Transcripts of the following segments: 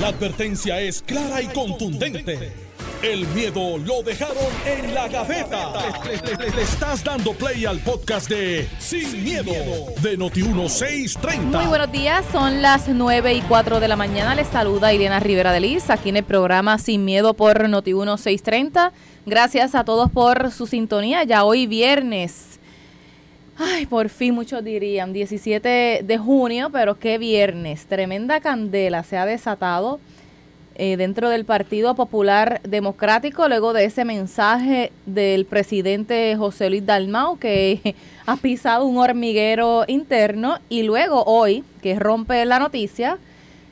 La advertencia es clara y contundente. El miedo lo dejaron en la gaveta. Le, le estás dando play al podcast de Sin, miedo, de Noti1630. Muy buenos días, son las 9 y 4 de la mañana. Les saluda Irena Rivera de Liz aquí en el programa Sin Miedo por Noti1630. Gracias a todos por su sintonía. Ya hoy viernes. Ay, por fin muchos dirían 17 de junio, pero qué viernes. Tremenda candela se ha desatado eh, dentro del Partido Popular Democrático luego de ese mensaje del presidente José Luis Dalmau que ha pisado un hormiguero interno y luego hoy que rompe la noticia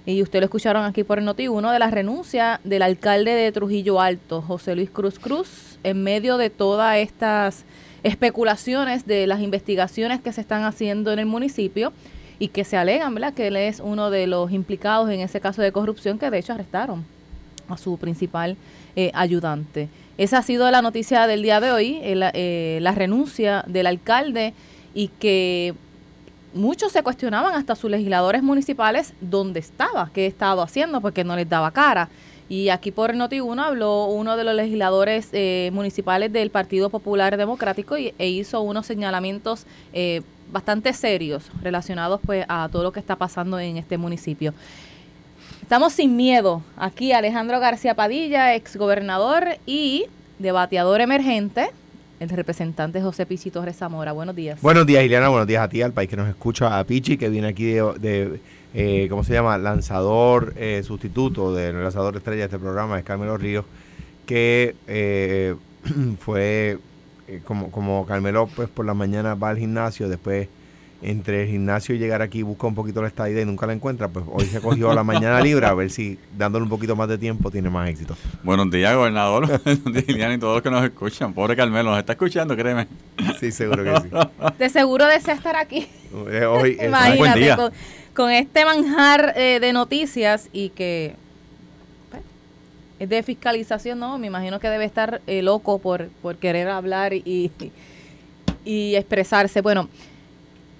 y ustedes lo escucharon aquí por el Noti1 de la renuncia del alcalde de Trujillo Alto, José Luis Cruz Cruz, en medio de todas estas especulaciones de las investigaciones que se están haciendo en el municipio y que se alegan, ¿verdad?, que él es uno de los implicados en ese caso de corrupción que de hecho arrestaron a su principal eh, ayudante. Esa ha sido la noticia del día de hoy, eh, la renuncia del alcalde y que muchos se cuestionaban hasta sus legisladores municipales dónde estaba, qué estado haciendo, porque no les daba cara. Y aquí por Noti1 habló uno de los legisladores eh, municipales del Partido Popular Democrático y, e hizo unos señalamientos eh, bastante serios relacionados pues a todo lo que está pasando en este municipio. Estamos sin miedo. Aquí Alejandro García Padilla, exgobernador y debateador emergente, el representante José Pichi Torres Zamora. Buenos días. Buenos días, Ileana. Buenos días a ti, al país que nos escucha, a Pichi, que viene aquí de, eh, ¿cómo se llama? Lanzador eh, sustituto del lanzador estrella de este programa, es Carmelo Ríos, que eh, fue eh, como, como Carmelo pues por la mañana va al gimnasio, después entre el gimnasio y llegar aquí busca un poquito la estadía y nunca la encuentra, pues hoy se cogió a la mañana libre a ver si dándole un poquito más de tiempo tiene más éxito. Buenos días, gobernador, y todos los que nos escuchan. Pobre Carmelo, nos está escuchando, créeme. Sí, seguro que sí. De seguro desea estar aquí. Eh, hoy es Imagínate, con, con, este manjar eh, de noticias y que pues, es de fiscalización, ¿no? Me imagino que debe estar eh, loco por, por querer hablar y, y expresarse. Bueno,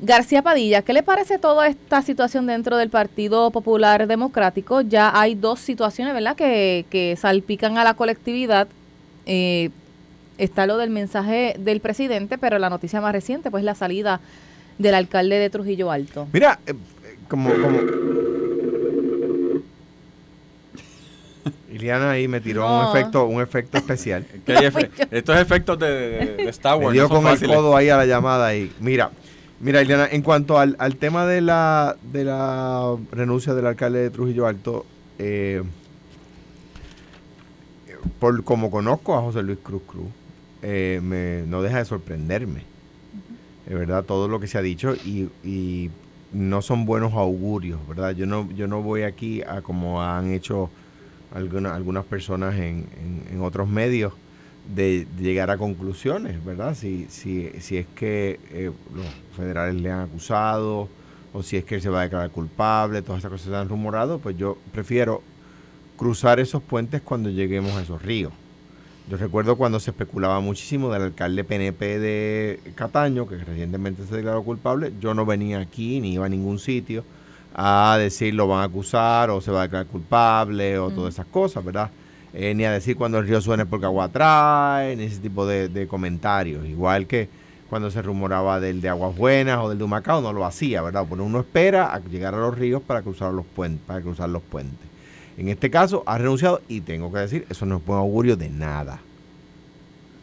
García Padilla, ¿qué le parece toda esta situación dentro del Partido Popular Democrático? Ya hay dos situaciones, ¿verdad?, que, salpican a la colectividad. Eh, está lo del mensaje del presidente, pero la noticia más reciente, pues la salida del alcalde de Trujillo Alto. Mira, como, como... Iliana ahí me tiró un efecto un efecto especial. estos efectos de, Star Wars. Me dio con el codo ahí a la llamada y mira, Mira, Ileana, en cuanto al, tema de la, de la renuncia del alcalde de Trujillo Alto, eh, por como conozco a José Luis Cruz Cruz, eh, me, no deja de sorprenderme, Es verdad, todo lo que se ha dicho y, y, no son buenos augurios, ¿verdad? Yo no, yo no voy aquí a como han hecho algunas personas en, en otros medios de, llegar a conclusiones, ¿verdad? Si, si, si es que eh, los federales le han acusado o si es que él se va a declarar culpable, todas esas cosas se han rumorado, pues yo prefiero cruzar esos puentes cuando lleguemos a esos ríos. Yo recuerdo cuando se especulaba muchísimo del alcalde PNP de Cataño, que recientemente se declaró culpable, yo no venía aquí ni iba a ningún sitio a decir lo van a acusar o se va a declarar culpable o todas esas cosas, ¿verdad? Eh, ni a decir cuando el río suene porque agua trae, ni ese tipo de, comentarios. Igual que cuando se rumoraba del de Aguas Buenas o del de Humacao, no lo hacía, ¿verdad? Porque uno espera a llegar a los ríos para cruzar los puentes, para cruzar los puentes. En este caso ha renunciado y tengo que decir, eso no es buen augurio de nada.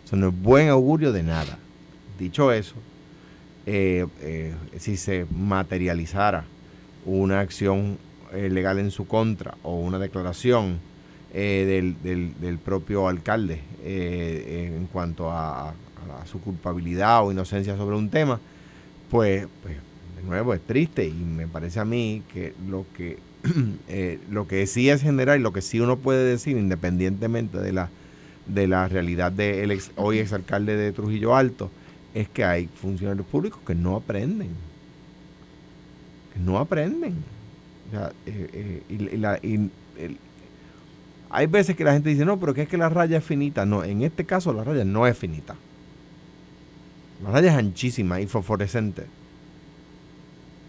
Eso no es buen augurio de nada. Dicho eso, eh, eh, si se materializara una acción legal en su contra o una declaración eh, del, propio alcalde eh, en cuanto a, su culpabilidad o inocencia sobre un tema, pues, pues, de nuevo es triste y me parece a mí que lo que eh, lo que sí es general y lo que sí uno puede decir independientemente de la de la realidad de el ex, hoy exalcalde de Trujillo Alto es que hay funcionarios públicos que no aprenden que no aprenden y, la, y el, hay veces que la gente dice, no, pero que es que la raya es finita. No, en este caso la raya no es finita. La raya es anchísima y fosforescente.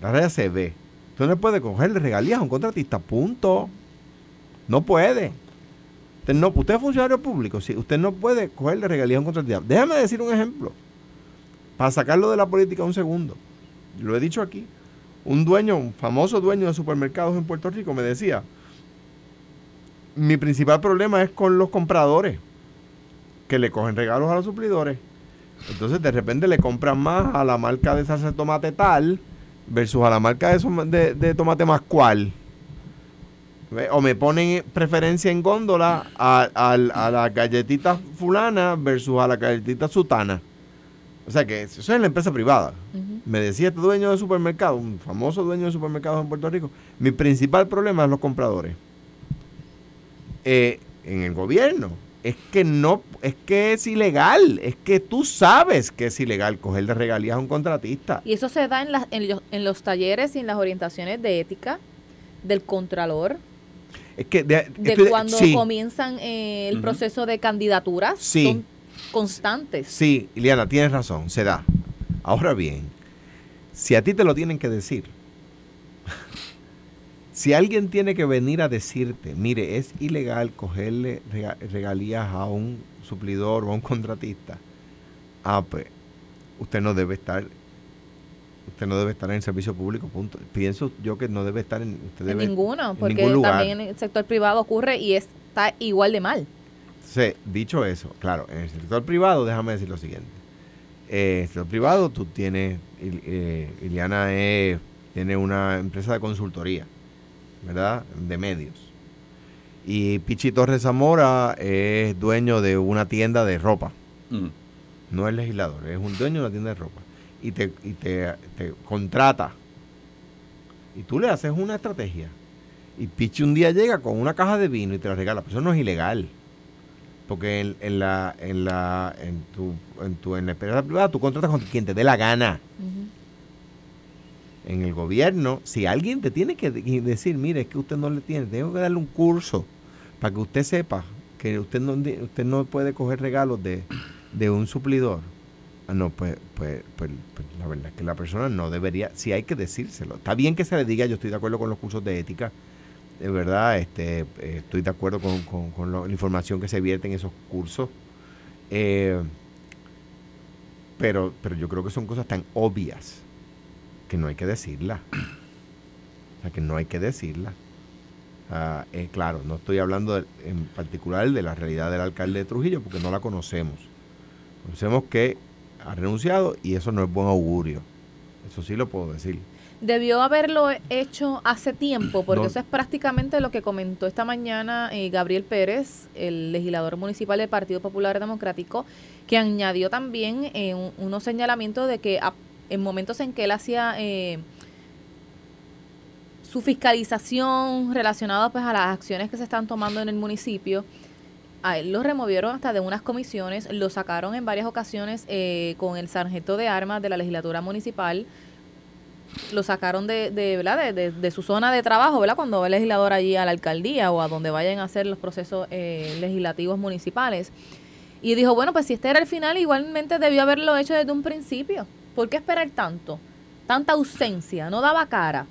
La raya se ve. Tú no puedes cogerle regalías a un contratista, punto. No puede. Usted, no, usted es funcionario público, sí, usted no puede cogerle regalía a un contratista. Déjame decir un ejemplo, para sacarlo de la política un segundo. Lo he dicho aquí. Un dueño, un famoso dueño de supermercados en Puerto Rico me decía, mi principal problema es con los compradores, que le cogen regalos a los suplidores. Entonces de repente le compran más a la marca de salsa de tomate tal versus a la marca de, de, tomate más cual. O me ponen preferencia en góndola a, a, la galletita fulana versus a la galletita sutana. O sea que eso es la empresa privada. Me decía este dueño de supermercado, un famoso dueño de supermercados en Puerto Rico, mi principal problema es los compradores. Eh, en el gobierno es que no, es que es ilegal, es que tú sabes que es ilegal coger de regalías a un contratista. Y eso se da en, en, los, en los talleres y en las orientaciones de ética del contralor. Es que de, cuando comienzan eh, el proceso de candidaturas, son constantes. Sí, Iliana, tienes razón, se da. Ahora bien, si a ti te lo tienen que decir, si alguien tiene que venir a decirte, mire, es ilegal cogerle regalías a un suplidor o a un contratista, ah, pues usted no debe estar usted no debe estar en el servicio público, punto. Pienso yo que no debe estar en, usted debe, ninguno, porque también en el sector privado ocurre y está igual de mal. Sí, dicho eso, claro, en el sector privado, déjame decir lo siguiente. Eh, en el sector privado tú tienes, eh, Iliana tiene una empresa de consultoría ¿verdad? De medios. Y Pichi Torres Zamora es dueño de una tienda de ropa. Mm. No es legislador, es un dueño de una tienda de ropa. Y te, y te, contrata. Y tú le haces una estrategia. Y Pichi un día llega con una caja de vino y te la regala. Pero eso no es ilegal. Porque en, la en la en tu en tu en la empresa privada tú contratas con quien te dé la gana en el gobierno, si alguien te tiene que decir, mire, es que usted no le tiene, tengo que darle un curso para que usted sepa que usted no, usted no puede coger regalos de, un suplidor. Ah, no, pues, pues, pues, pues, la verdad es que la persona no debería, si hay que decírselo. Está bien que se le diga, yo estoy de acuerdo con los cursos de ética, de verdad, este, eh, estoy de acuerdo con, la información que se vierte en esos cursos. Eh, pero, pero yo creo que son cosas tan obvias que no hay que decirla. O sea, que no hay que decirla. Eh, claro, no estoy hablando en particular de la realidad del alcalde de Trujillo porque no la conocemos. Conocemos que ha renunciado y eso no es buen augurio. Eso sí lo puedo decir. Debió haberlo hecho hace tiempo, porque eso es prácticamente lo que comentó esta mañana eh, Gabriel Pérez, el legislador municipal del Partido Popular Democrático, que añadió también eh, unos señalamientos de que en momentos en que él hacía eh, su fiscalización relacionada pues a las acciones que se están tomando en el municipio, a él lo removieron hasta de unas comisiones, lo sacaron en varias ocasiones eh, con el sargento de armas de la legislatura municipal, lo sacaron de, de, ¿verdad? De, su zona de trabajo, ¿verdad? Cuando va el legislador allí a la alcaldía o a donde vayan a hacer los procesos eh, legislativos municipales. Y dijo, bueno, pues si este era el final, igualmente debió haberlo hecho desde un principio. ¿Por qué esperar tanto? Tanta ausencia, no daba cara.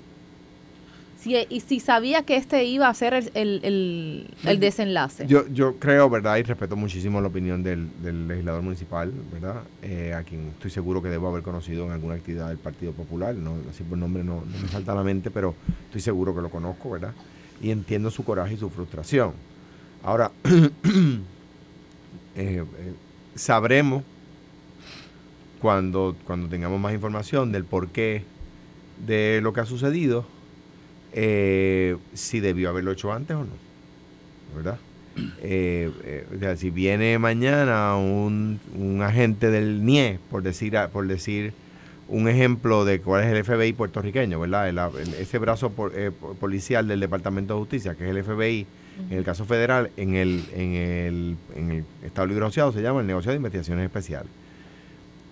Si, y si sabía que este iba a ser el, desenlace. Yo, yo creo, ¿verdad? Y respeto muchísimo la opinión del, legislador municipal, ¿verdad? Eh, a quien estoy seguro que debo haber conocido en alguna actividad del Partido Popular. No, así por nombre no, me falta a la mente, pero estoy seguro que lo conozco, ¿verdad? Y entiendo su coraje y su frustración. Ahora, eh, eh, sabremos cuando, cuando tengamos más información del porqué de lo que ha sucedido, eh, si debió haberlo hecho antes o no. ¿Verdad? Eh, eh, si viene mañana un, un, agente del NIE, por decir, por decir un ejemplo de cuál es el FBI puertorriqueño, ¿verdad? ese brazo policial del Departamento de Justicia, que es el FBI, en el caso federal, en el, en el, en el Estado Libre Asociado se llama el Negociado de Investigaciones Especiales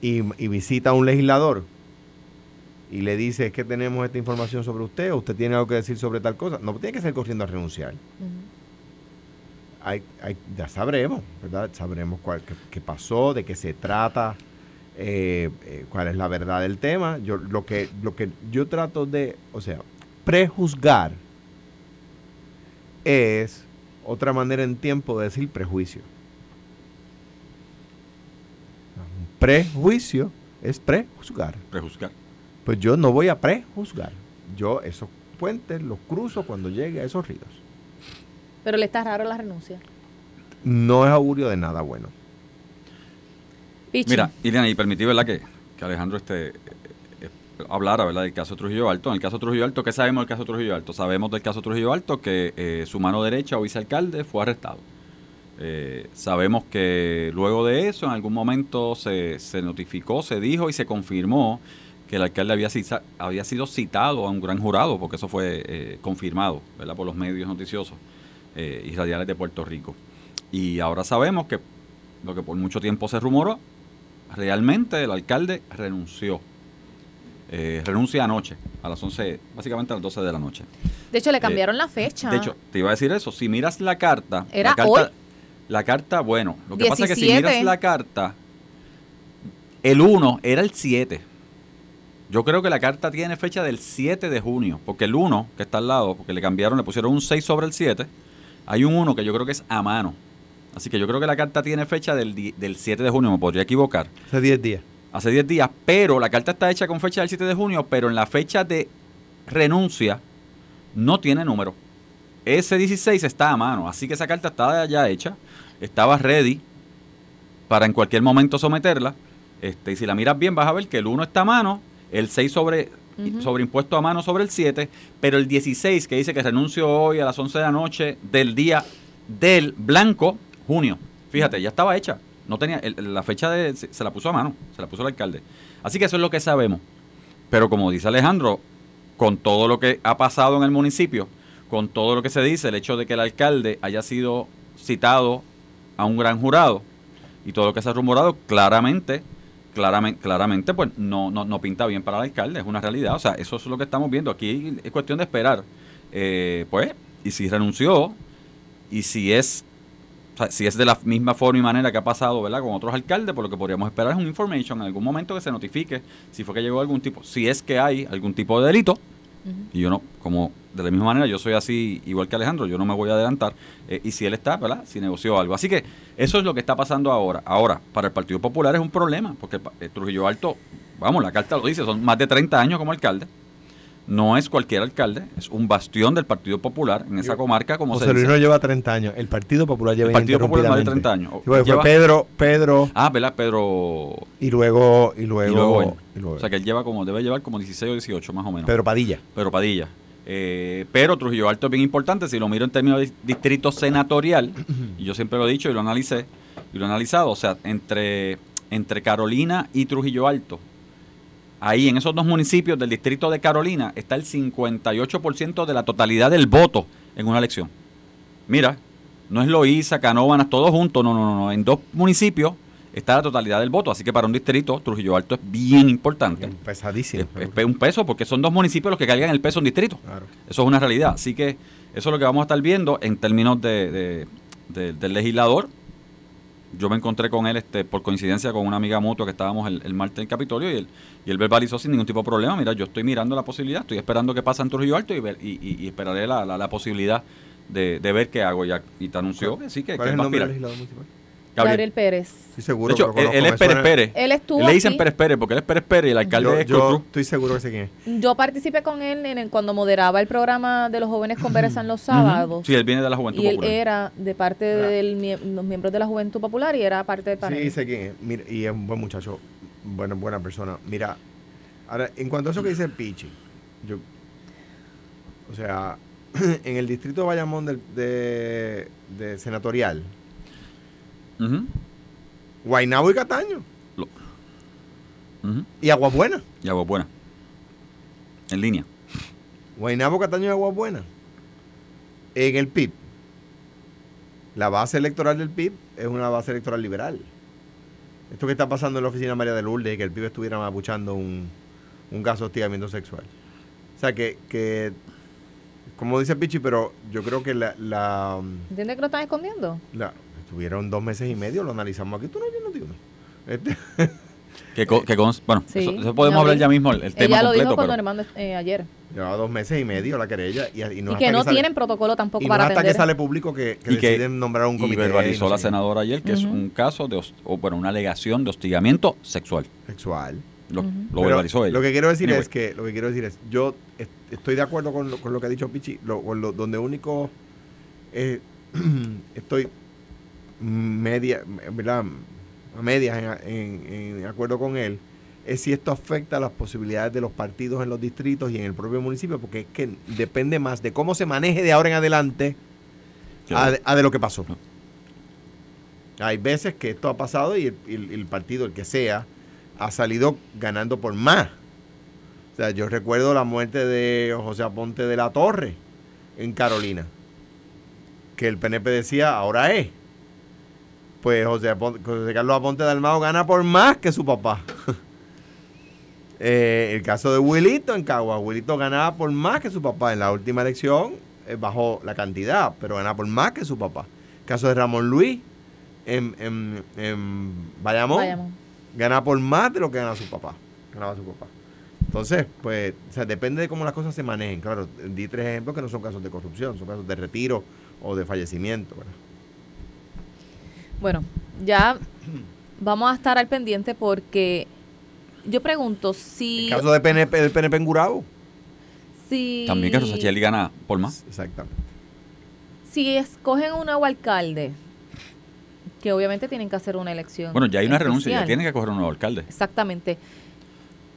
y, visita a un legislador y le dice es que tenemos esta información sobre usted o usted tiene algo que decir sobre tal cosa, no tiene que ser corriendo a renunciar. hay, hay, ya sabremos, ¿verdad? Sabremos cuál, qué, pasó, de qué se trata, eh, eh, cuál es la verdad del tema. Yo lo que, lo que yo trato de, o sea, prejuzgar es otra manera en tiempo de decir prejuicio. Un prejuicio es prejuzgar. Prejuzgar. Pues yo no voy a prejuzgar. Yo esos puentes los cruzo cuando llegue a esos ríos. Pero le está raro la renuncia. No es augurio de nada bueno. Pichi. Mira, Ileana, y permití, ¿verdad? Que, que Alejandro este, eh, eh, hablara, ¿verdad? Del caso Trujillo Alto. En el caso Trujillo Alto, ¿qué sabemos del caso Trujillo Alto? Sabemos del caso Trujillo Alto que eh, su mano derecha o vicealcalde fue arrestado. Eh, sabemos que luego de eso, en algún momento se, se notificó, se dijo y se confirmó que el alcalde había, cisa- había sido citado a un gran jurado, porque eso fue eh, confirmado ¿verdad? por los medios noticiosos eh, y radiales de Puerto Rico. Y ahora sabemos que lo que por mucho tiempo se rumoró, realmente el alcalde renunció. Eh, renuncia anoche, a las 11, básicamente a las 12 de la noche. De hecho, le cambiaron la fecha. De hecho, te iba a decir eso. Si miras la carta. ¿Era la carta, hoy? La carta, bueno. Lo que pasa es que si 17. miras la carta, el 1 era el 7. Yo creo que la carta tiene fecha del 7 de junio. Porque el 1, que está al lado, porque le cambiaron, le pusieron un 6 sobre el 7. Hay un 1 que yo creo que es a mano. Así que yo creo que la carta tiene fecha del, del 7 de junio. Me podría equivocar Hace 10 días. hace 10 días, pero la carta está hecha con fecha del 7 de junio, pero en la fecha de renuncia no tiene número. Ese 16 está a mano, así que esa carta está ya hecha, estaba ready para en cualquier momento someterla. Este, y si la miras bien vas a ver que el 1 está a mano, el 6 sobre, Ujú. sobreimpuesto a mano sobre el 7, pero el 16 que dice que renuncio hoy a las 11 de la noche del día del blanco, junio. Fíjate, ya estaba hecha. No tenía el- la fecha de se, se la puso a mano, se la puso el alcalde. Así que eso es lo que sabemos. Pero como dice Alejandro, con todo lo que ha pasado en el municipio, con todo lo que se dice, el hecho de que el alcalde haya sido citado a un gran jurado y todo lo que se ha rumorado, claramente, claramente, claramente pues no, no, no pinta bien para el alcalde, es una realidad. O sea, eso es lo que estamos viendo. Aquí es cuestión de esperar. Eh, pues, y si renunció, y si es o sea, si es de la misma forma y manera que ha pasado ¿verdad? con otros alcaldes, por lo que podríamos esperar es un information en algún momento que se notifique si fue que llegó algún tipo, si es que hay algún tipo de delito, y yo no, como de la misma manera, yo soy así igual que Alejandro, yo no me voy a adelantar, eh, y si él está, ¿verdad? Si negoció algo. Así que eso es lo que está pasando ahora. Ahora, para el Partido Popular es un problema, porque eh, Trujillo Alto, vamos, la carta lo dice, son más de 30 años como alcalde. No es cualquier alcalde, es un bastión del Partido Popular en esa comarca, como José se Luis dice. no lleva 30 años. El Partido Popular lleva El Partido Popular más de 30 ininterrumpidamente. años. Lleva- Fue Pedro, Pedro Ah, ¿verdad? Pedro. y luego, y luego, y luego y luego O sea que él lleva como, debe llevar como 16 o 18 más o menos. Pedro Padilla. Pedro Padilla. Eh, pero Trujillo Alto es bien importante, si lo miro en términos de distrito senatorial, y yo siempre lo he dicho y lo analicé, y lo he analizado, o sea, entre, entre Carolina y Trujillo Alto, ahí en esos dos municipios del distrito de Carolina está el 58% de la totalidad del voto en una elección. Mira, no es Loíza, Canóvanas, todos juntos, no, no, no, no, en dos municipios está la totalidad del voto, así que para un distrito Trujillo Alto es bien importante. Pesadísimo. Es, es un peso, porque son dos municipios los que cargan el peso en distrito. Claro. Eso es una realidad. Así que eso es lo que vamos a estar viendo en términos de, de- de- del legislador. Yo me encontré con él este, por coincidencia con una amiga mutua que estábamos el, el martes en el Capitolio y él, y él verbalizó sin ningún tipo de problema. Mira, yo estoy mirando la posibilidad, estoy esperando que pase en Trujillo Alto y, ver- y, y- y esperaré la, la- la posibilidad de, de ver qué hago. Ya, y te anunció que sí, que, ¿Cuál que es el va a nombre del aspirar. legislador municipal? Gabriel, Gabriel. Pérez. Estoy seguro De hecho, que lo él, él es Pérez suena- Pérez. Él estuvo Le dicen aquí. Pérez Pérez porque él es Pérez Pérez y el alcalde Yo, es yo estoy seguro que sé quién es. Yo participé con él en el- cuando moderaba el programa de los jóvenes conversan los sábados. Sí, él viene de la Juventud y él Popular. era de parte de los miembros de la Juventud Popular y era parte del panel. Sí, sé quién es. Mira, y es un buen muchacho, buena, buena persona. Mira, ahora, en cuanto a eso que dice Pichi, yo, o sea, en el distrito de Bayamón del- de, de senatorial, Ujú, Guaynabo y Cataño, ujú. y Aguabuena. Y agua buena. En línea. Guaynabo, Cataño y Aguabuena. En el PIB, la base electoral del PIB es una base electoral liberal. Esto que está pasando en la oficina María de Lourdes, que el PIB estuviera mapuchando un, un caso de hostigamiento sexual. O sea, que, que como dice Pichi, pero yo creo que la, la, ¿Entiendes que lo están escondiendo? la- estuvieron dos meses y medio, lo analizamos aquí, tú no tienes. Este, Que, que bueno, Sí, eso, eso podemos Gabriel. hablar ya mismo el, el tema Ella lo completo, dijo cuando pero le mandó eh, ayer. Llevaba dos meses y medio la querella y, y no y hasta que no sale- tienen protocolo tampoco y no para hasta atender. que sale público que, que Y que- deciden nombrar un Y comité. verbalizó no la senadora ayer que es Ujú. un caso de, o, bueno, una alegación de hostigamiento sexual. Sexual. Lo, lo Pero verbalizó ella. Lo que quiero decir Anyway. es que lo que quiero decir es yo est- estoy de acuerdo con lo, con lo que ha dicho Pichi, lo, con lo- donde único eh, estoy media, ¿verdad? a medias en, en- en acuerdo con él es si esto afecta las posibilidades de los partidos en los distritos y en el propio municipio, porque es que depende más de cómo se maneje de ahora en adelante a, de- a de lo que pasó. Hay veces que esto ha pasado y el, el- el partido, el que sea, ha salido ganando por más. O sea, yo recuerdo la muerte de José Aponte de la Torre en Carolina, que el PNP decía, ahora es. Pues José, José Carlos Aponte de Almado gana por más que su papá. Eh, el caso de Wilito en Cagua, Wilito ganaba por más que su papá. En la última elección eh, bajó la cantidad, pero ganaba por más que su papá. El caso de Ramón Luis en, en, en Bayamón, ganaba por más de lo que ganaba su papá. Ganaba su papá. Entonces, pues, o sea, depende de cómo las cosas se manejen. Claro, di tres ejemplos que no son casos de corrupción, son casos de retiro o de fallecimiento. ¿verdad? Bueno, ya vamos a estar al pendiente porque yo pregunto si... El caso de PNP, del PNP en Gurabo. si También que Rosacheli gana por más. Exactamente. Si escogen un nuevo alcalde, que obviamente tienen que hacer una elección. Bueno, ya hay una renuncia, ya tienen que coger un nuevo alcalde. Exactamente.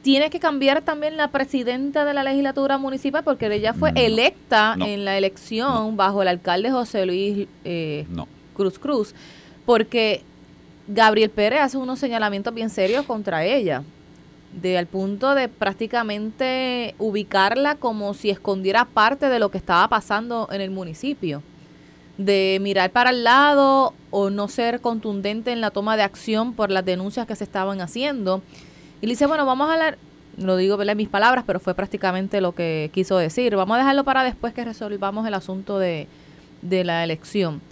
Tiene que cambiar también la presidenta de la legislatura municipal porque ella fue No, electa no, en la elección bajo el alcalde José Luis eh, No. Cruz Cruz, porque Gabriel Pérez hace unos señalamientos bien serios contra ella, de al punto de prácticamente ubicarla como si escondiera parte de lo que estaba pasando en el municipio, de mirar para el lado o no ser contundente en la toma de acción por las denuncias que se estaban haciendo. Y le dice, bueno, vamos a hablar, lo digo en mis palabras, pero fue prácticamente lo que quiso decir, vamos a dejarlo para después que resolvamos el asunto de, de la elección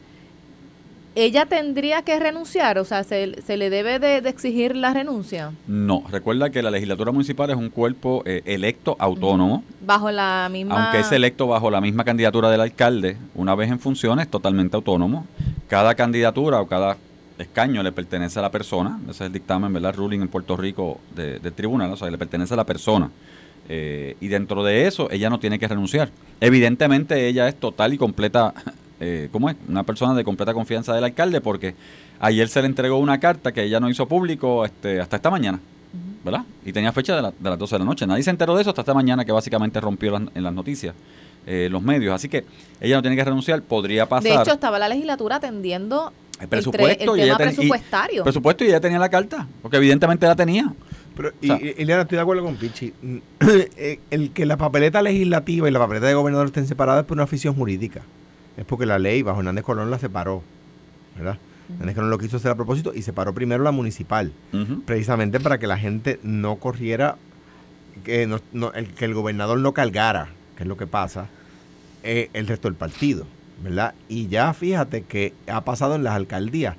ella tendría que renunciar, o sea, se, se le debe de, de exigir la renuncia No, recuerda que la legislatura municipal es un cuerpo eh, electo autónomo, bajo la misma... aunque es electo bajo la misma candidatura del alcalde, una vez en funciones, totalmente autónomo. Cada candidatura o cada escaño le pertenece a la persona, ese es el dictamen, ¿verdad? Ruling en Puerto Rico de- del tribunal, o sea, le pertenece a la persona. Eh, y dentro de eso, ella no tiene que renunciar. Evidentemente, ella es total y completa, eh, ¿cómo es? Una persona de completa confianza del alcalde, porque ayer se le entregó una carta que ella no hizo público este, hasta esta mañana. ¿verdad? Y tenía fecha de, la- de las 12 de la noche. Nadie se enteró de eso hasta esta mañana que básicamente rompió las- en las noticias eh, los medios. Así que ella no tiene que renunciar, podría pasar. De hecho, estaba la legislatura atendiendo el presupuesto el y ella tema y- presupuestario. presupuesto y ella tenía la carta, porque evidentemente la tenía. Pero, O sea- y, Ileana, estoy de acuerdo con Pichi. Mm, eh, El que la papeleta legislativa y la papeleta de gobernador estén separadas es por una afición jurídica. Es porque la ley bajo Hernández Colón la separó. ¿Verdad? Hernández Colón lo quiso hacer a propósito y separó primero la municipal. Precisamente para que la gente no corriera, que, no- no- el, que el gobernador no cargara, que es lo que pasa, eh, el resto del partido. ¿Verdad? Y ya fíjate que ha pasado en las alcaldías.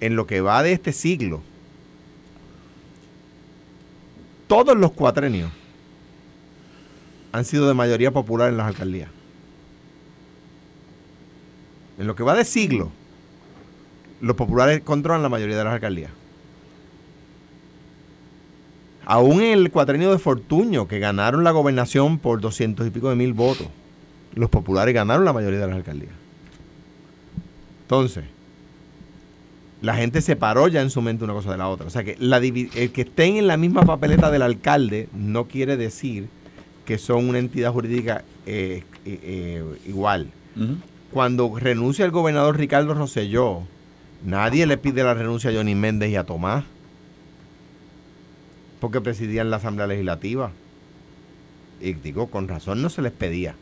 En lo que va de este siglo, todos los cuatrenios han sido de mayoría popular en las alcaldías. En lo que va de siglo, los populares controlan la mayoría de las alcaldías. Aún el cuatrenio de Fortuño, que ganaron la gobernación por doscientos y pico de mil votos, los populares ganaron la mayoría de las alcaldías. Entonces, la gente separó ya en su mente una cosa de la otra. O sea que la el que estén en la misma papeleta del alcalde no quiere decir que son una entidad jurídica eh, eh, eh, igual. Cuando renuncia el gobernador Ricardo Rosselló, nadie le pide la renuncia a Johnny Méndez y a Tomás, porque presidían la Asamblea Legislativa. Y digo, con razón no se les pedía,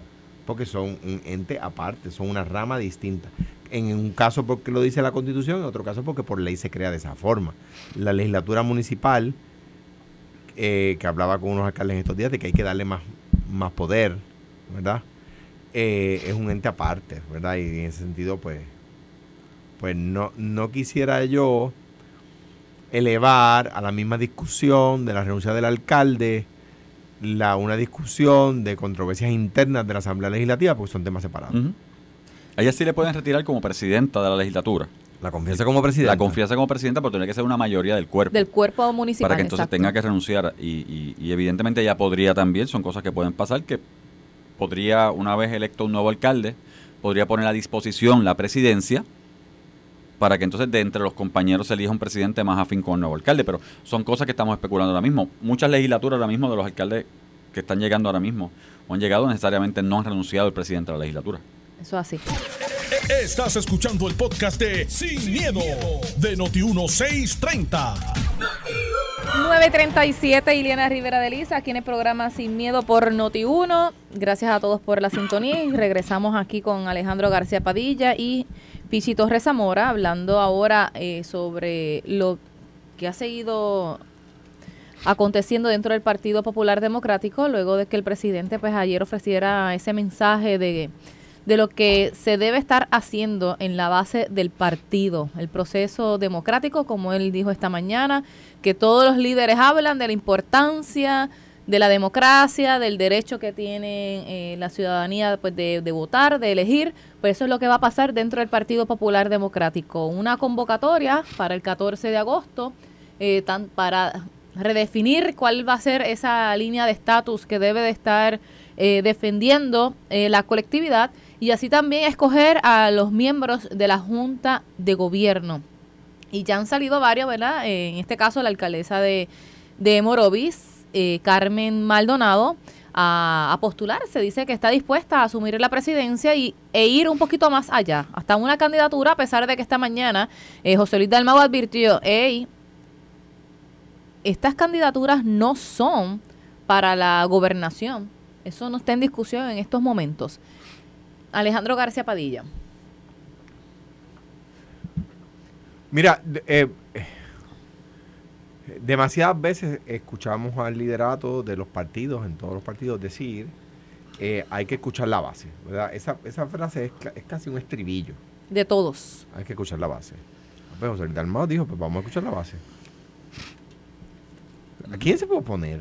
porque son un ente aparte, son una rama distinta. En un caso porque lo dice la Constitución, en otro caso porque por ley se crea de esa forma. La legislatura municipal, eh, que hablaba con unos alcaldes estos días de que hay que darle más, más poder, ¿verdad? Eh, es un ente aparte, ¿verdad? Y en ese sentido, pues, pues no, no quisiera yo elevar a la misma discusión de la renuncia del alcalde la, una discusión de controversias internas de la Asamblea Legislativa, porque son temas separados. A ella sí le pueden retirar como presidenta de la legislatura. La confianza como presidente. La confianza como presidenta, pero tiene que ser una mayoría del cuerpo. Del cuerpo municipal. para que entonces exacto. tenga que renunciar. Y, y- y evidentemente ella podría también, son cosas que pueden pasar, que podría, una vez electo un nuevo alcalde, podría poner a disposición la presidencia para que entonces de entre los compañeros se elija un presidente más afín con el nuevo alcalde. Pero son cosas que estamos especulando ahora mismo. Muchas legislaturas ahora mismo de los alcaldes que están llegando ahora mismo o han llegado necesariamente no han renunciado el presidente de la legislatura. Eso así. Estás escuchando el podcast de Sin, miedo, de Noti1630. 937, Iliana Rivera de Lisa, aquí en el programa Sin Miedo por Noti1. Gracias a todos por la sintonía regresamos aquí con Alejandro García Padilla y Pichi Torres Zamora, hablando ahora eh, sobre lo que ha seguido aconteciendo dentro del Partido Popular Democrático, luego de que el presidente pues ayer ofreciera ese mensaje de, de lo que se debe estar haciendo en la base del partido, el proceso democrático, como él dijo esta mañana, que todos los líderes hablan de la importancia de la democracia, del derecho que tiene eh, la ciudadanía pues, de, votar, de elegir, pues eso es lo que va a pasar dentro del Partido Popular Democrático. Una convocatoria para el 14 de agosto eh, tan, para redefinir cuál va a ser esa línea de estatus que debe de estar eh, defendiendo la colectividad y así también escoger a los miembros de la Junta de Gobierno. Y ya han salido varios, ¿verdad? Eh, en este caso la alcaldesa de, Morovis, eh, Carmen Maldonado, a, a postularse. Dice que está dispuesta a asumir la presidencia y, e ir un poquito más allá, hasta una candidatura, a pesar de que esta mañana eh, José Luis Dalmau advirtió, hey, estas candidaturas no son para la gobernación. Eso no está en discusión en estos momentos. Alejandro García Padilla. Mira, eh, demasiadas veces escuchamos al liderato de los partidos, en todos los partidos, decir eh, hay que escuchar la base, ¿verdad? Esa, esa frase es, casi un estribillo, De todos. hay que escuchar la base. Pues José Dalmau dijo, pues vamos a escuchar la base. ¿A quién se puede oponer?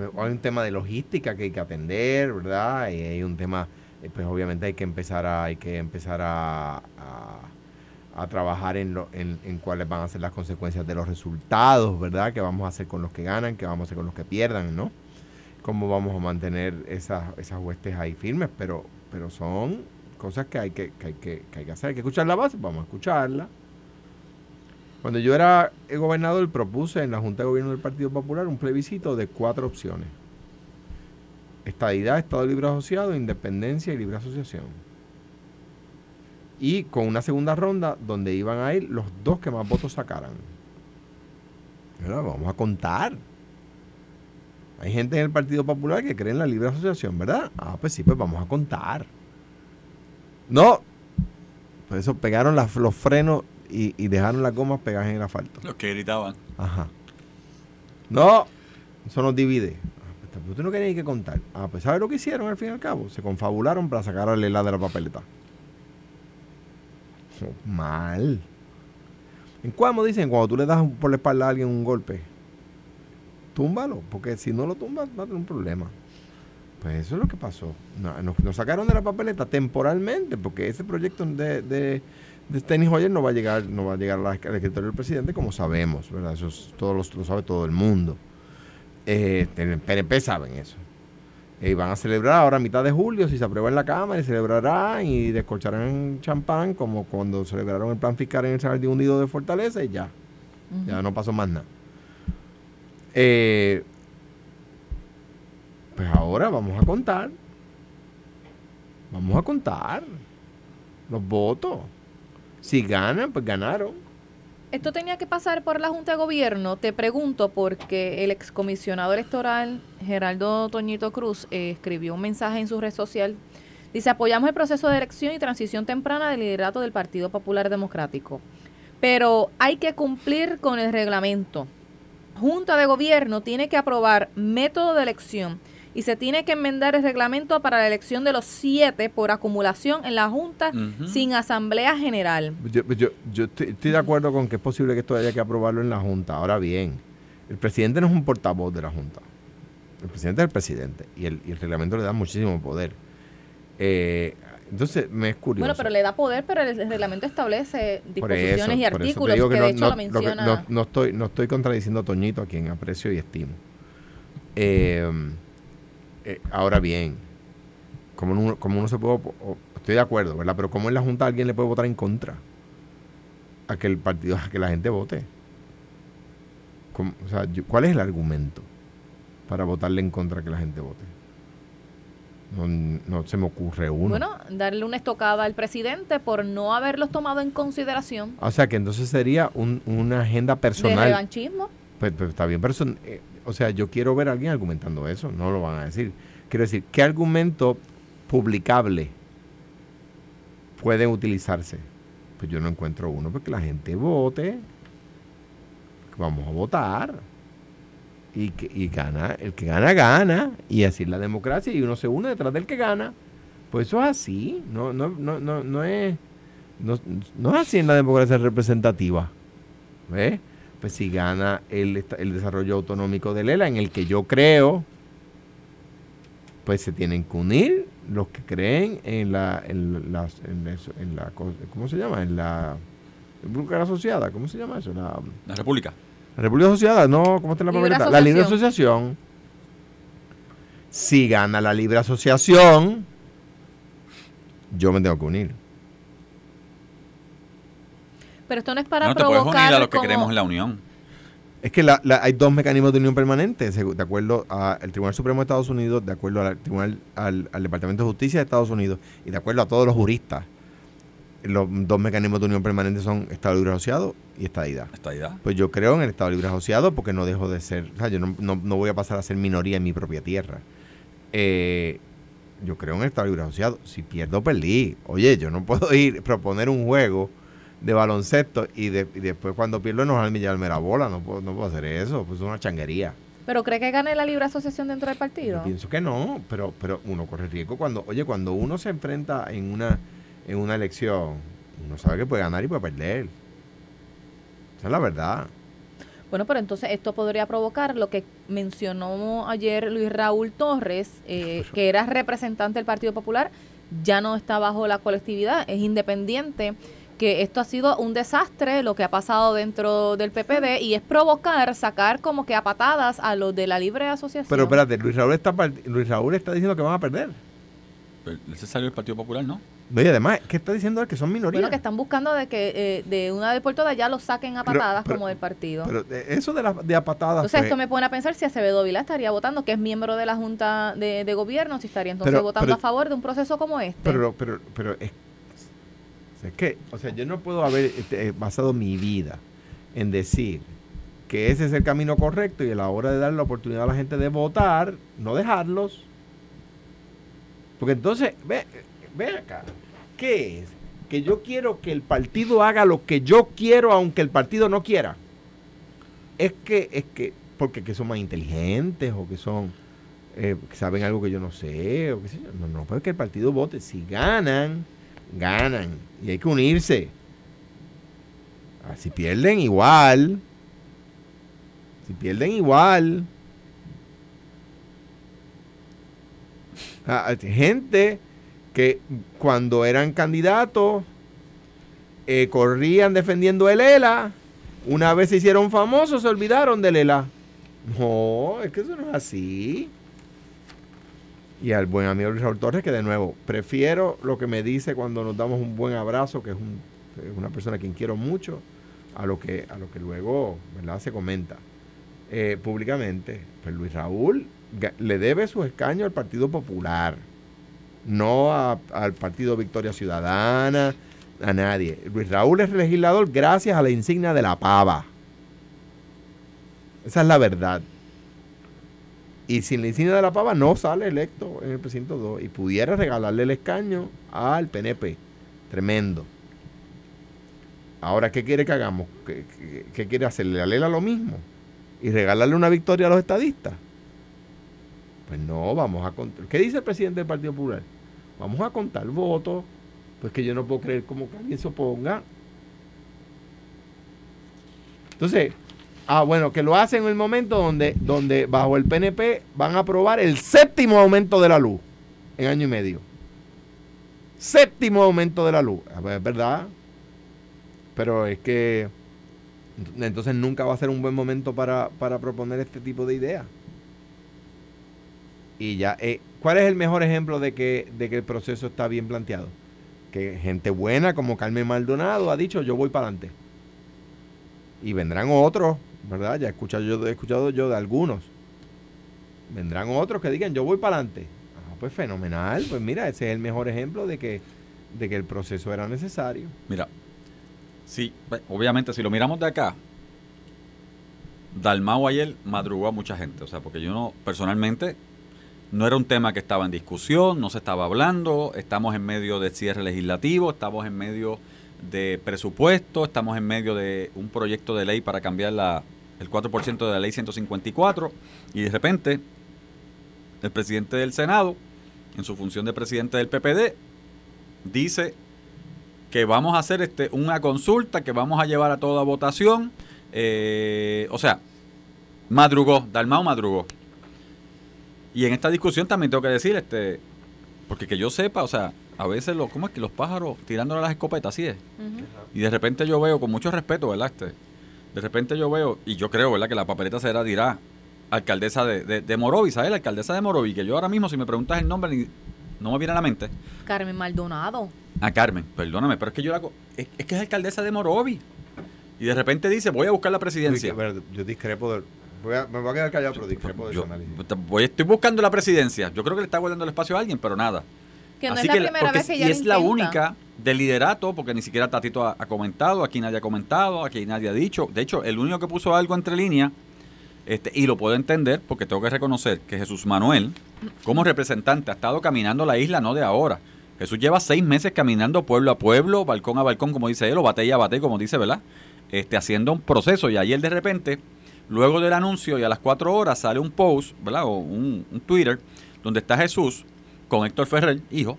Pues, hay un tema de logística que hay que atender, ¿verdad? Y hay un tema, eh, pues obviamente hay que empezar a, hay que empezar a, a- trabajar en, lo- en, en cuáles van a ser las consecuencias de los resultados, ¿verdad? ¿Qué vamos a hacer con los que ganan? ¿Qué vamos a hacer con los que pierdan, ¿no? ¿Cómo vamos a mantener esas, esas huestes ahí firmes? Pero, pero son cosas que hay que, que hay que, que hay que hacer. Hay que escuchar la base, vamos a escucharla. Cuando yo era el gobernador, propuse en la Junta de Gobierno del Partido Popular un plebiscito de cuatro opciones. Estadidad, Estado Libre Asociado, Independencia y Libre Asociación. Y con una segunda ronda donde iban a ir los dos que más votos sacaran. ¿Verdad? Vamos a contar. Hay gente en el Partido Popular que cree en la libre asociación, ¿verdad? Ah, pues sí, pues vamos a contar. No. Por eso pegaron los frenos y, y dejaron las gomas pegadas en el asfalto. Los que gritaban. Ajá. No, eso nos divide. Ah, pues, Usted no quería ni que contar. Ah, pues ¿sabe lo que hicieron al fin y al cabo? Se confabularon para sacar a Lela de la papeleta. Oh, Mal. En Cuamo dicen, cuando tú le das por la espalda a alguien un golpe, túmbalo, porque si no lo tumbas va a tener un problema. Pues eso es lo que pasó. No, nos, nos sacaron de la papeleta temporalmente, porque ese proyecto de, de, de Steny Hoyer no va a llegar, no va a llegar al escritorio del presidente, como sabemos, ¿verdad? Eso es- todo lo, lo sabe todo el mundo. Eh, en el PNP saben eso. Y van a celebrar ahora a mitad de julio, si se aprueba en la Cámara, y celebrarán y descorcharán champán, como cuando celebraron el plan fiscal en el Jardín Unido de Fortaleza, y ya. Ya no pasó más nada. Eh, pues ahora vamos a contar. Vamos a contar los votos. Si ganan, pues ganaron. Esto tenía que pasar por la Junta de Gobierno, te pregunto, porque el excomisionado electoral Geraldo Toñito Cruz eh, escribió un mensaje en su red social. Dice, apoyamos el proceso de elección y transición temprana del liderato del Partido Popular Democrático, pero hay que cumplir con el reglamento. Junta de Gobierno tiene que aprobar método de elección y se tiene que enmendar el reglamento para la elección de los siete por acumulación en la Junta sin asamblea general. Yo, yo, yo estoy, estoy de acuerdo con que es posible que esto haya que aprobarlo en la Junta. Ahora bien, el presidente no es un portavoz de la Junta. El presidente es el presidente y el, y el reglamento le da muchísimo poder. Eh, entonces, me es curioso. Bueno, pero le da poder, pero el, reglamento establece eso, disposiciones y artículos que, no- de hecho no- lo que menciona. no, no estoy, no estoy contradiciendo a Toñito, a quien aprecio y estimo. Eh, eh, ahora bien, como uno, como uno se puede... o- Estoy de acuerdo, ¿verdad? Pero ¿cómo en la Junta alguien le puede votar en contra? A que el partido, a que la gente vote. ¿Cómo? O sea, yo- ¿cuál es el argumento para votarle en contra a que la gente vote? No, no se me ocurre uno. Bueno, darle una estocada al presidente por no haberlos tomado en consideración o sea, que entonces sería un- una agenda de personal. revanchismo. Pues, pues, está bien, pero eh, o sea, yo quiero ver a alguien argumentando eso, no lo van a decir. Quiero decir, ¿qué argumento publicable puede utilizarse? Pues yo no encuentro uno, porque la gente vote, vamos a votar. Y, y gana, el que gana, gana. Y así es la democracia, y uno se une detrás del que gana. Pues eso es así, no, no, no, no, no es, no, no es así en la democracia representativa. ¿Ves? Pues si gana el, el desarrollo autonómico de Lela, en el que yo creo, pues se tienen que unir los que creen en la, en las- en eso- en la, ¿cómo se llama? En la República Asociada, ¿cómo se llama eso? La, La República. la República Asociada, no, ¿cómo está la Libre papeleta? La libre asociación. asociación. Si gana la libre asociación, yo me tengo que unir. Pero esto no es para no te puedes provocar unir a los que como- queremos en la Unión. Es que la- la- hay dos mecanismos de unión permanente, de acuerdo al Tribunal Supremo de Estados Unidos, de acuerdo al Tribunal, al, al Departamento de Justicia de Estados Unidos y de acuerdo a todos los juristas. Los dos mecanismos de unión permanente son Estado Libre Asociado y Estadidad. Esta idea. Pues yo creo en el Estado Libre Asociado porque no dejo de ser, o sea, yo no, no- no voy a pasar a ser minoría en mi propia tierra. Eh, yo creo en el Estado Libre Asociado. Si pierdo, perdí. Oye, yo no puedo ir proponer un juego de baloncesto y, de- y después cuando pierdo enojarme y llevarme la bola. No puedo, no puedo hacer eso. Pues es una changuería. ¿Pero cree que gane la libre asociación dentro del partido? Yo pienso que no, pero, pero uno corre riesgo cuando, oye, cuando uno se enfrenta en una, en una elección, uno sabe que puede ganar y puede perder. Esa es la verdad. Bueno, pero entonces esto podría provocar lo que mencionó ayer Luis Raúl Torres, eh, que era representante del Partido Popular, ya no está bajo la colectividad, es independiente, que esto ha sido un desastre lo que ha pasado dentro del PPD y es provocar, sacar como que a patadas a los de la libre asociación. Pero espérate, Luis Raúl está Luis Raúl está diciendo que van a perder. Pero ese salió el Partido Popular, ¿no? No, y además, ¿qué está diciendo él? Que son minorías. Bueno, que están buscando de que eh, de una vez por todas ya lo saquen a patadas pero- como del partido. Pero eh, eso de, la, de a patadas. Entonces pues, esto me pone a pensar si Acevedo Vila estaría votando, que es miembro de la Junta de, de Gobierno, si estaría entonces Pero- votando pero- a favor de un proceso como este. Pero, pero, pero es, es que, o sea, yo no puedo haber este, basado mi vida en decir que ese es el camino correcto y a la hora de dar la oportunidad a la gente de votar, no dejarlos. Porque entonces, ve, ve acá, ¿qué es? Que yo quiero que el partido haga lo que yo quiero aunque el partido no quiera. Es que, es que, porque que son más inteligentes o que son, eh, que saben algo que yo no sé, o. No, no, pues que el partido vote. Si ganan, ganan. Y hay que unirse. Ah, si pierden, igual. Si pierden, igual. Ah, hay gente que cuando eran candidatos eh, corrían defendiendo el ELA. Una vez se hicieron famosos, se olvidaron del ELA. No, es que eso no es así. Y al buen amigo Luis Raúl Torres, que de nuevo, prefiero lo que me dice cuando nos damos un buen abrazo, que es, un- es una persona a quien quiero mucho, a lo que, a lo que luego ¿verdad? se comenta eh, públicamente. Pues Luis Raúl le debe su escaño al Partido Popular, no al Partido Victoria Ciudadana, a nadie. Luis Raúl es legislador gracias a la insignia de la pava. Esa es la verdad. Y sin la insignia de la pava no sale electo en el precinto 2 y pudiera regalarle el escaño al PNP. Tremendo. Ahora, ¿qué quiere que hagamos? ¿Qué, qué- quiere hacerle? ¿A Lela lo mismo? ¿Y regalarle una victoria a los estadistas? Pues no, vamos a contar. ¿Qué dice el presidente del Partido Popular? Vamos a contar votos. Pues que yo no puedo creer como que alguien se oponga. Entonces, Ah, bueno, que lo hacen en el momento donde, donde bajo el PNP van a aprobar el séptimo aumento de la luz en año y medio. Séptimo aumento de la luz. A ver, es verdad. Pero es que entonces nunca va a ser un buen momento para, para proponer este tipo de ideas. Y ya, eh, ¿cuál es el mejor ejemplo de que, de que el proceso está bien planteado? Que gente buena como Carmen Maldonado ha dicho, yo voy para adelante. Y vendrán otros, ¿verdad? Ya he escuchado yo, he escuchado yo de algunos. Vendrán otros que digan, yo voy para adelante. Ah, pues fenomenal. Pues mira, ese es el mejor ejemplo de que, de que el proceso era necesario. Mira, sí, pues, obviamente si lo miramos de acá, Dalmau ayer madrugó a mucha gente. O sea, porque yo no, personalmente, no era un tema que estaba en discusión, no se estaba hablando, estamos en medio de cierre legislativo, estamos en medio de presupuesto, estamos en medio de un proyecto de ley para cambiar la, el 4% de la ley 154 y de repente el presidente del Senado, en su función de presidente del PPD, dice que vamos a hacer este, una consulta, que vamos a llevar a toda votación. Eh, o sea, madrugó, Dalmao madrugó. Y en esta discusión también tengo que decir, este, porque que yo sepa, o sea, a veces lo, ¿cómo es que los pájaros tirándole las escopetas, así es? Y de repente yo veo, con mucho respeto, ¿verdad? Este, de repente yo veo, y yo creo, ¿verdad? Que la papeleta será, dirá, alcaldesa de, de, de Morovi, ¿sabes? La alcaldesa de Morovi, que yo ahora mismo, si me preguntas el nombre, ni, no me viene a la mente. Carmen Maldonado. Ah, Carmen, perdóname, pero es que yo la... Es, es que es alcaldesa de Morovi. Y de repente dice, voy a buscar la presidencia. Yo, yo discrepo de, Voy a, me voy a quedar callado, pero discrepo de Yo- ese análisis. voy, estoy buscando la presidencia. Yo creo que le está guardando el espacio a alguien, pero nada. Que no Así es la que, primera porque vez que y ella es la única del liderato, porque ni siquiera Tatito ha, ha comentado, aquí nadie ha comentado, aquí nadie ha dicho. De hecho, el único que puso algo entre líneas, este, y lo puedo entender, porque tengo que reconocer que Jesús Manuel, como representante, ha estado caminando la isla no de ahora. Jesús lleva seis meses caminando pueblo a pueblo, balcón a balcón, como dice él, o batalla a batalla, como dice, ¿verdad? Este, haciendo un proceso. Y ayer de repente, luego del anuncio y a las cuatro horas sale un post, ¿verdad? O un, un Twitter, donde está Jesús con Héctor Ferrer, hijo,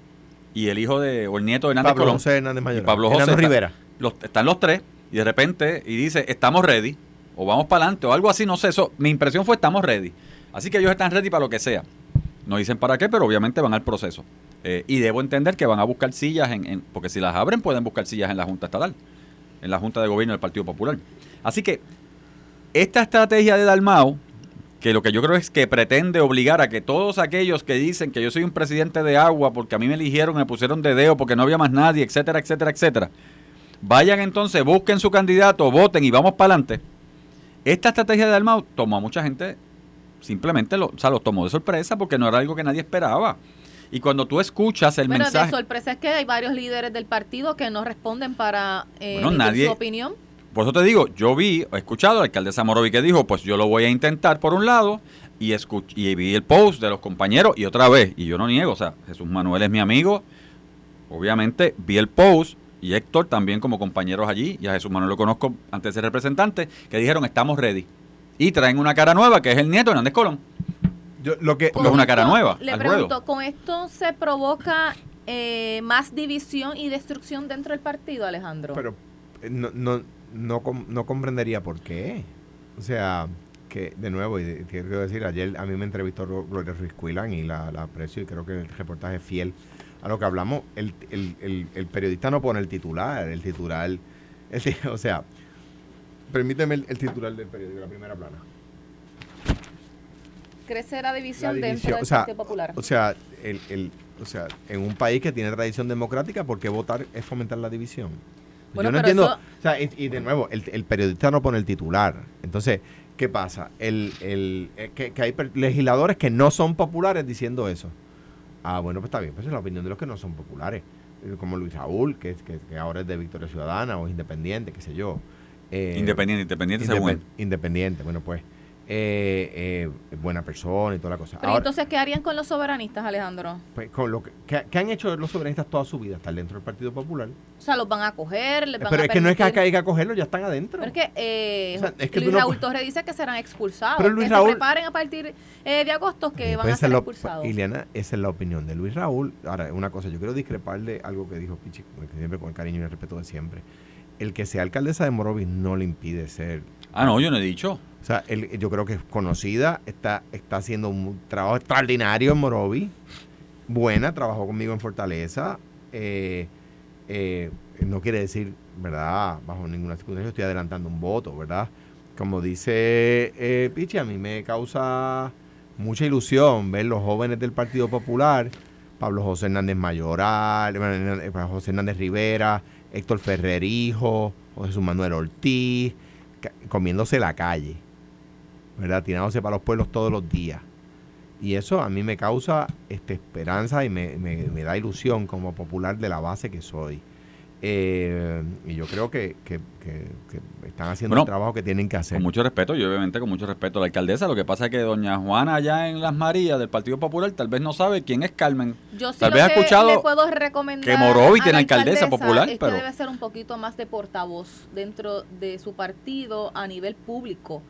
y el hijo de, o el nieto de Hernández Pablo Colón. José Hernández Mayor. Y Pablo José Hernández está- Rivera. los- están los tres y de repente y dice estamos ready o vamos para adelante o algo así no sé eso mi impresión fue estamos ready así que ellos están ready para lo que sea no dicen para qué pero obviamente van al proceso Eh, y debo entender que van a buscar sillas en, en- porque si las abren pueden buscar sillas en la junta estatal en la junta de gobierno del Partido Popular así que esta estrategia de Dalmau que lo que yo creo es que pretende obligar a que todos aquellos que dicen que yo soy un presidente de agua porque a mí me eligieron, me pusieron de dedo porque no había más nadie, etcétera, etcétera, etcétera. Vayan entonces, busquen su candidato, voten y vamos para adelante. Esta estrategia de Dalmau tomó a mucha gente, simplemente lo, o sea, los tomó de sorpresa porque no era algo que nadie esperaba. Y cuando tú escuchas el Bueno, mensaje... de sorpresa es que hay varios líderes del partido que no responden para eh, Bueno, nadie- su opinión. Por eso te digo, yo vi, he escuchado al alcaldesa Morovi que dijo, pues yo lo voy a intentar por un lado, y, escuch- y vi el post de los compañeros, y otra vez, y yo no niego, o sea, Jesús Manuel es mi amigo, obviamente vi el post, y Héctor también como compañeros allí, y a Jesús Manuel lo conozco antes de ser representante, que dijeron, estamos ready. Y traen una cara nueva, que es el nieto de Hernández Colón. Yo, lo que, Porque es una cara nueva Le al pregunto, ruedo. ¿con esto se provoca eh, más división y destrucción dentro del partido, Alejandro? Pero eh, no, no, no, com- no comprendería por qué. O sea, que de nuevo, y quiero decir, ayer a mí me entrevistó Gloria Ruiz Cuilán y la, la aprecio y creo que el reportaje es fiel a lo que hablamos. El, el, el, el periodista no pone el titular, el titular, o sea, permíteme el, el titular del periódico, la primera plana. ¿Crece la división, La dentro del o sea, Partido Popular? O sea, el, el, o sea, en un país que tiene tradición democrática, ¿por qué votar es fomentar la división? Bueno, Yo no entiendo. eso- O sea, y, y de nuevo, el, el periodista no pone el titular. Entonces, ¿qué pasa? El, el, eh, que, que hay legisladores que no son populares diciendo eso. Ah, bueno, pues está bien, pues es la opinión de los que no son populares. Eh, Como Luis Raúl, que, es- que, que ahora es de Victoria Ciudadana o es independiente, qué sé yo. Eh, independiente, independiente Independ-. Independiente, bueno, pues. Eh, eh, buena persona y toda la cosa. Pero ¿y Ahora, entonces, ¿qué harían con los soberanistas, Alejandro? pues, con lo que, ¿qué, qué han hecho los soberanistas toda su vida? Estar dentro del Partido Popular. O sea, los van a coger, les van Pero a es que no es que permitir- hay que cogerlos, ya están adentro. Pero es que, eh, O sea, es que tú Luis no Raúl Torres dice que serán expulsados. Pero Luis que Raúl- se preparen a partir eh, de agosto que Eh, van pues a ser la- expulsados. Ileana, esa es la opinión de Luis Raúl. Ahora, una cosa, yo quiero discrepar de algo que dijo Pichi, siempre con el cariño y el respeto de siempre. El que sea alcaldesa de Morovis no le impide ser Ah, no, yo no he dicho. O sea, él- yo creo que es conocida, está, está haciendo un trabajo extraordinario en Morovi, buena, trabajó conmigo en Fortaleza. eh, eh, no quiere decir, ¿verdad? Bajo ninguna circunstancia estoy adelantando un voto, ¿verdad? Como dice eh, Pichi, a mí me causa mucha ilusión ver los jóvenes del Partido Popular, Pablo José Hernández Mayoral, eh, José Hernández Rivera, Héctor Ferrer Hijo, José Manuel Ortiz, comiéndose la calle, ¿verdad? Tirándose para los pueblos todos los días. Y eso a mí me causa este, esperanza y me, me- me da ilusión como popular de la base que soy. Eh, y yo creo que, que- que- que están haciendo Bueno, el trabajo que tienen que hacer. Con mucho respeto, y obviamente con mucho respeto a la alcaldesa. Lo que pasa es que doña Juana allá en Las Marías del Partido Popular tal vez no sabe quién es Carmen. Yo sí Tal lo vez ha escuchado le puedo recomendar que Morovi tiene alcaldesa popular, es pero- que debe ser un poquito más de portavoz dentro de su partido a nivel público,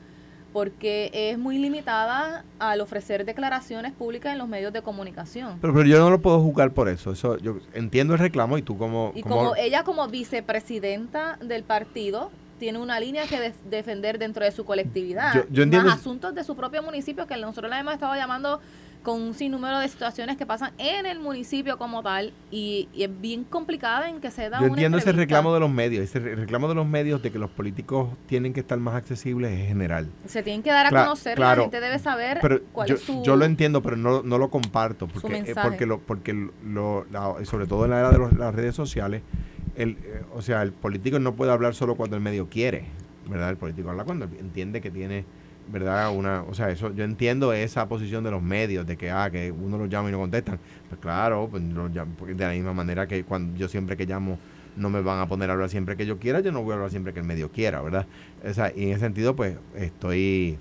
porque es muy limitada al ofrecer declaraciones públicas en los medios de comunicación. Pero, pero yo no lo puedo juzgar por eso. Eso yo entiendo el reclamo y tú como, Y como- como ella como vicepresidenta del partido tiene una línea que def- defender dentro de su colectividad, Yo- yo entiendo- más asuntos de su propio municipio que nosotros la hemos estado llamando con un sinnúmero de situaciones que pasan en el municipio como tal y, y es bien complicada en que se da yo una entiendo ese reclamo de los medios. Ese re- reclamo de los medios de que los políticos tienen que estar más accesibles es general. Se tienen que dar a conocer, claro, la gente debe saber Pero cuál yo, es su... yo lo entiendo, pero no, no lo comparto. Porque, eh, porque, lo, porque lo, la- sobre todo en la era de los- las redes sociales, el, eh, o sea, el político no puede hablar solo cuando el medio quiere, ¿verdad? El político habla cuando entiende que tiene, ¿verdad? Una, o sea, eso yo entiendo esa posición de los medios, de que, ah, que uno los llama y no contestan. Pues claro, pues de la misma manera que cuando yo siempre que llamo no me van a poner a hablar siempre que yo quiera, yo no voy a hablar siempre que el medio quiera, ¿verdad? O sea, y en ese sentido, pues estoy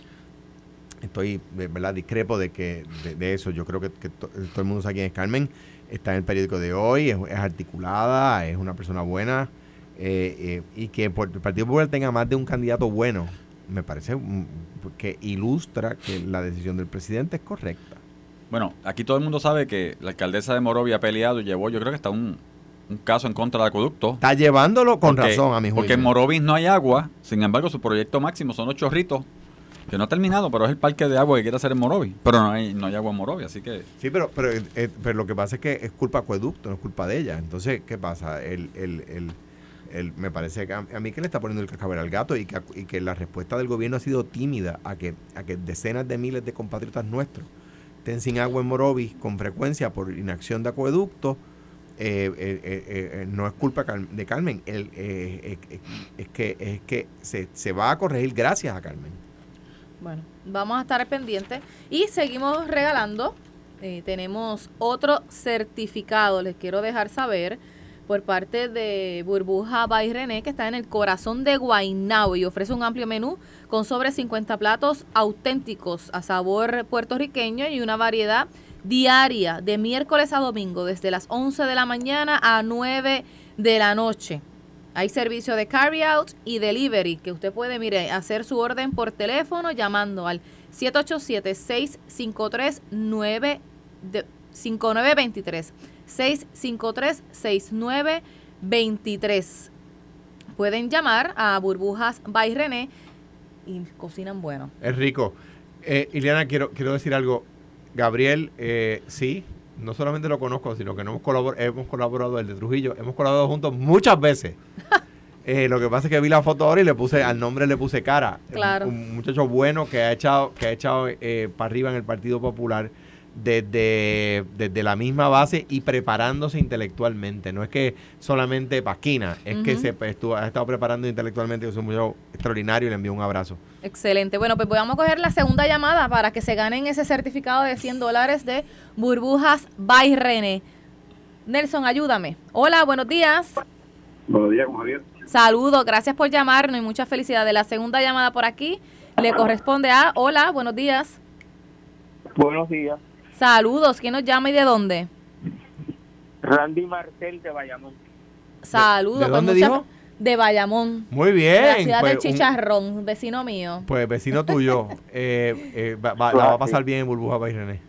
estoy, de verdad, discrepo de que de, de eso. Yo creo que, que to- todo el mundo sabe quién es Carmen. Está en el periódico de hoy, es, articulada, es una persona buena. eh, eh, y que por el Partido Popular tenga más de un candidato bueno, me parece que ilustra que la decisión del presidente es correcta. Bueno, aquí todo el mundo sabe que la alcaldesa de Morovia ha peleado y llevó, yo creo que está un, un caso en contra del acueducto. Está llevándolo con Porque- razón, a mi juicio. Porque en Morovis no hay agua, sin embargo su proyecto máximo son los chorritos, que no ha terminado, pero es el parque de agua que quiere hacer en Morovis. Pero no hay, no hay agua en Morovis, así que... Sí, pero, pero, eh, pero lo que pasa es que es culpa acueducto, no es culpa de ella. Entonces, ¿qué pasa? El, el, el, me parece que a, a mí que le está poniendo el cascabel al gato y que, la respuesta del gobierno ha sido tímida a que, a que decenas de miles de compatriotas nuestros estén sin agua en Morovis con frecuencia por inacción de acueducto. eh, eh, eh, no es culpa de Carmen, es que, es que se, se va a corregir gracias a Carmen. Bueno, vamos a estar pendientes y seguimos regalando. Tenemos otro certificado, les quiero dejar saber, por parte de Burbuja by René, que está en el corazón de Guaynabo y ofrece un amplio menú con sobre 50 platos auténticos a sabor puertorriqueño y una variedad diaria de miércoles a domingo, desde las 11 de la mañana a 9 de la noche. Hay servicio de carry out y delivery que usted puede, mire, hacer su orden por teléfono llamando al 787-653-9 de- 5923. 653-6923. Pueden llamar a Burbujas by René y cocinan bueno. Es rico. Eh, Ileana, quiero, quiero decir algo. Gabriel, eh, sí, no solamente lo conozco, sino que no hemos, colabor- hemos colaborado, el de Trujillo, hemos colaborado juntos muchas veces. Eh, lo que pasa es que vi la foto ahora y le puse, al nombre le puse cara. Claro. Un, un muchacho bueno que ha echado, que ha echado eh, para arriba en el Partido Popular desde, desde la misma base y preparándose intelectualmente. No es que solamente pasquina, es que se pues, estuvo- ha estado preparando intelectualmente, es un muchacho extraordinario y le envío un abrazo. Excelente. Bueno, pues vamos a coger la segunda llamada para que se ganen ese certificado de 100 dólares de Burbujas by René. Nelson, ayúdame. Hola, buenos días. Buenos días, Javier. Saludos, gracias por llamarnos y muchas felicidades. La segunda llamada por aquí le corresponde a Hola, buenos días. Buenos días. Saludos, ¿quién nos llama y de dónde? Randy Martel de Bayamón. Saludos. de pues, dónde muchas- dijo? De Bayamón. Muy de bien. la ciudad pues, del un- Chicharrón, vecino mío. Pues vecino tuyo, eh, eh, va, va- la va a pasar bien en Burbuja País René.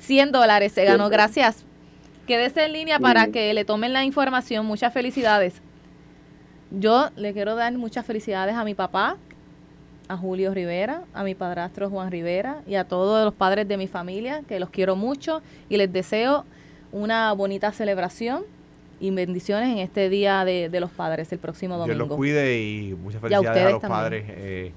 100 dólares se ganó, gracias. Quédese en línea para que le tomen la información. Muchas felicidades. Yo le quiero dar muchas felicidades a mi papá, a Julio Rivera, a mi padrastro Juan Rivera y a todos los padres de mi familia, que los quiero mucho y les deseo una bonita celebración y bendiciones en este Día de, de los Padres, el próximo Dios domingo. los cuide y muchas Y a felicidades a, ustedes los también. padres, eh,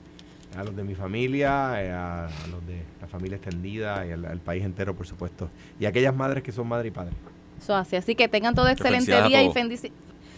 a los de mi familia, eh, a, a los de la familia extendida y al, al país entero, por supuesto. Y a aquellas madres que son madre y padre. Eso así, así que tengan todo excelente felicidades día y todos.